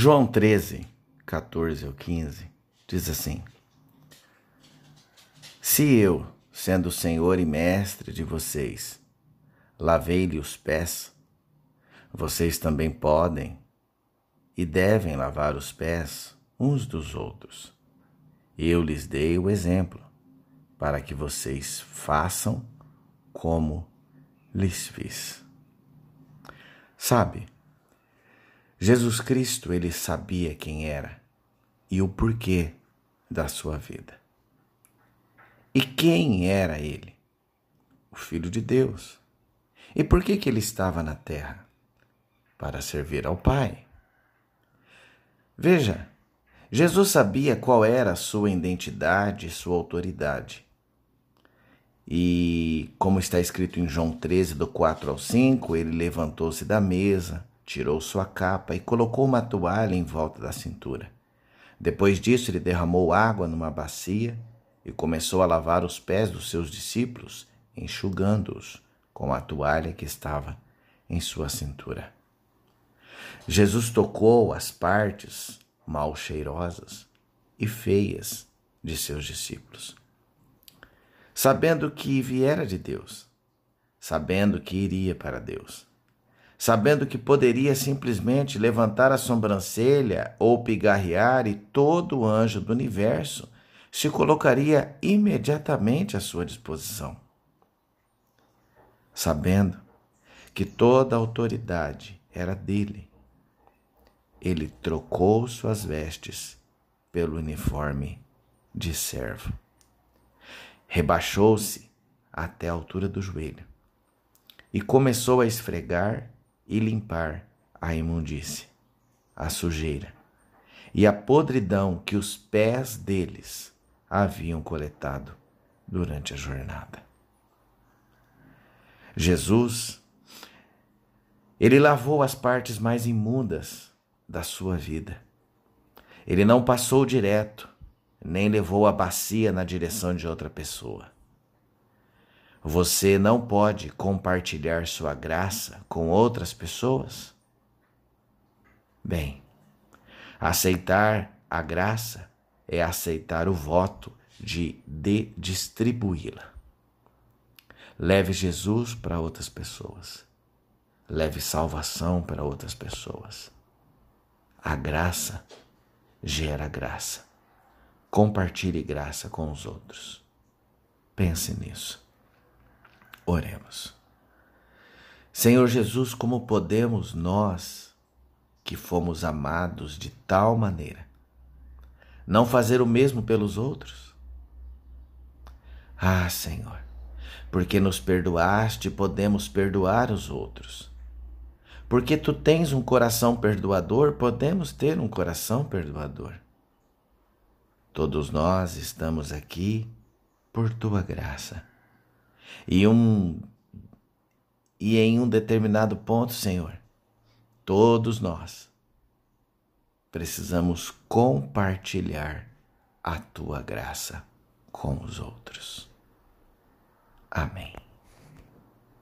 João 13, 14 ou 15 diz assim: Se eu, sendo Senhor e Mestre de vocês, lavei-lhe os pés, vocês também podem e devem lavar os pés uns dos outros. Eu lhes dei o exemplo, para que vocês façam como lhes fiz. Sabe, Jesus Cristo, ele sabia quem era e o porquê da sua vida. E quem era ele? O Filho de Deus. E por que, que ele estava na terra? Para servir ao Pai. Veja, Jesus sabia qual era a sua identidade sua autoridade. E, como está escrito em João 13, do 4 ao 5, ele levantou-se da mesa, tirou sua capa e colocou uma toalha em volta da cintura. Depois disso, ele derramou água numa bacia e começou a lavar os pés dos seus discípulos, enxugando-os com a toalha que estava em sua cintura. Jesus tocou as partes mal cheirosas e feias de seus discípulos. Sabendo que viera de Deus, sabendo que iria para Deus, sabendo que poderia simplesmente levantar a sobrancelha ou pigarrear e todo anjo do universo se colocaria imediatamente à sua disposição. Sabendo que toda a autoridade era dele, ele trocou suas vestes pelo uniforme de servo. Rebaixou-se até a altura do joelho e começou a esfregar e limpar a imundície, a sujeira e a podridão que os pés deles haviam coletado durante a jornada. Jesus, ele lavou as partes mais imundas da sua vida. Ele não passou direto, nem levou a bacia na direção de outra pessoa. Você não pode compartilhar sua graça com outras pessoas? Bem, aceitar a graça é aceitar o voto de, de distribuí-la. Leve Jesus para outras pessoas. Leve salvação para outras pessoas. A graça gera graça. Compartilhe graça com os outros. Pense nisso. Oremos. Senhor Jesus, como podemos nós, que fomos amados de tal maneira, não fazer o mesmo pelos outros? Ah, Senhor, porque nos perdoaste, podemos perdoar os outros. Porque tu tens um coração perdoador, podemos ter um coração perdoador. Todos nós estamos aqui por tua graça. E um e em um determinado ponto, Senhor, todos nós precisamos compartilhar a tua graça com os outros. Amém.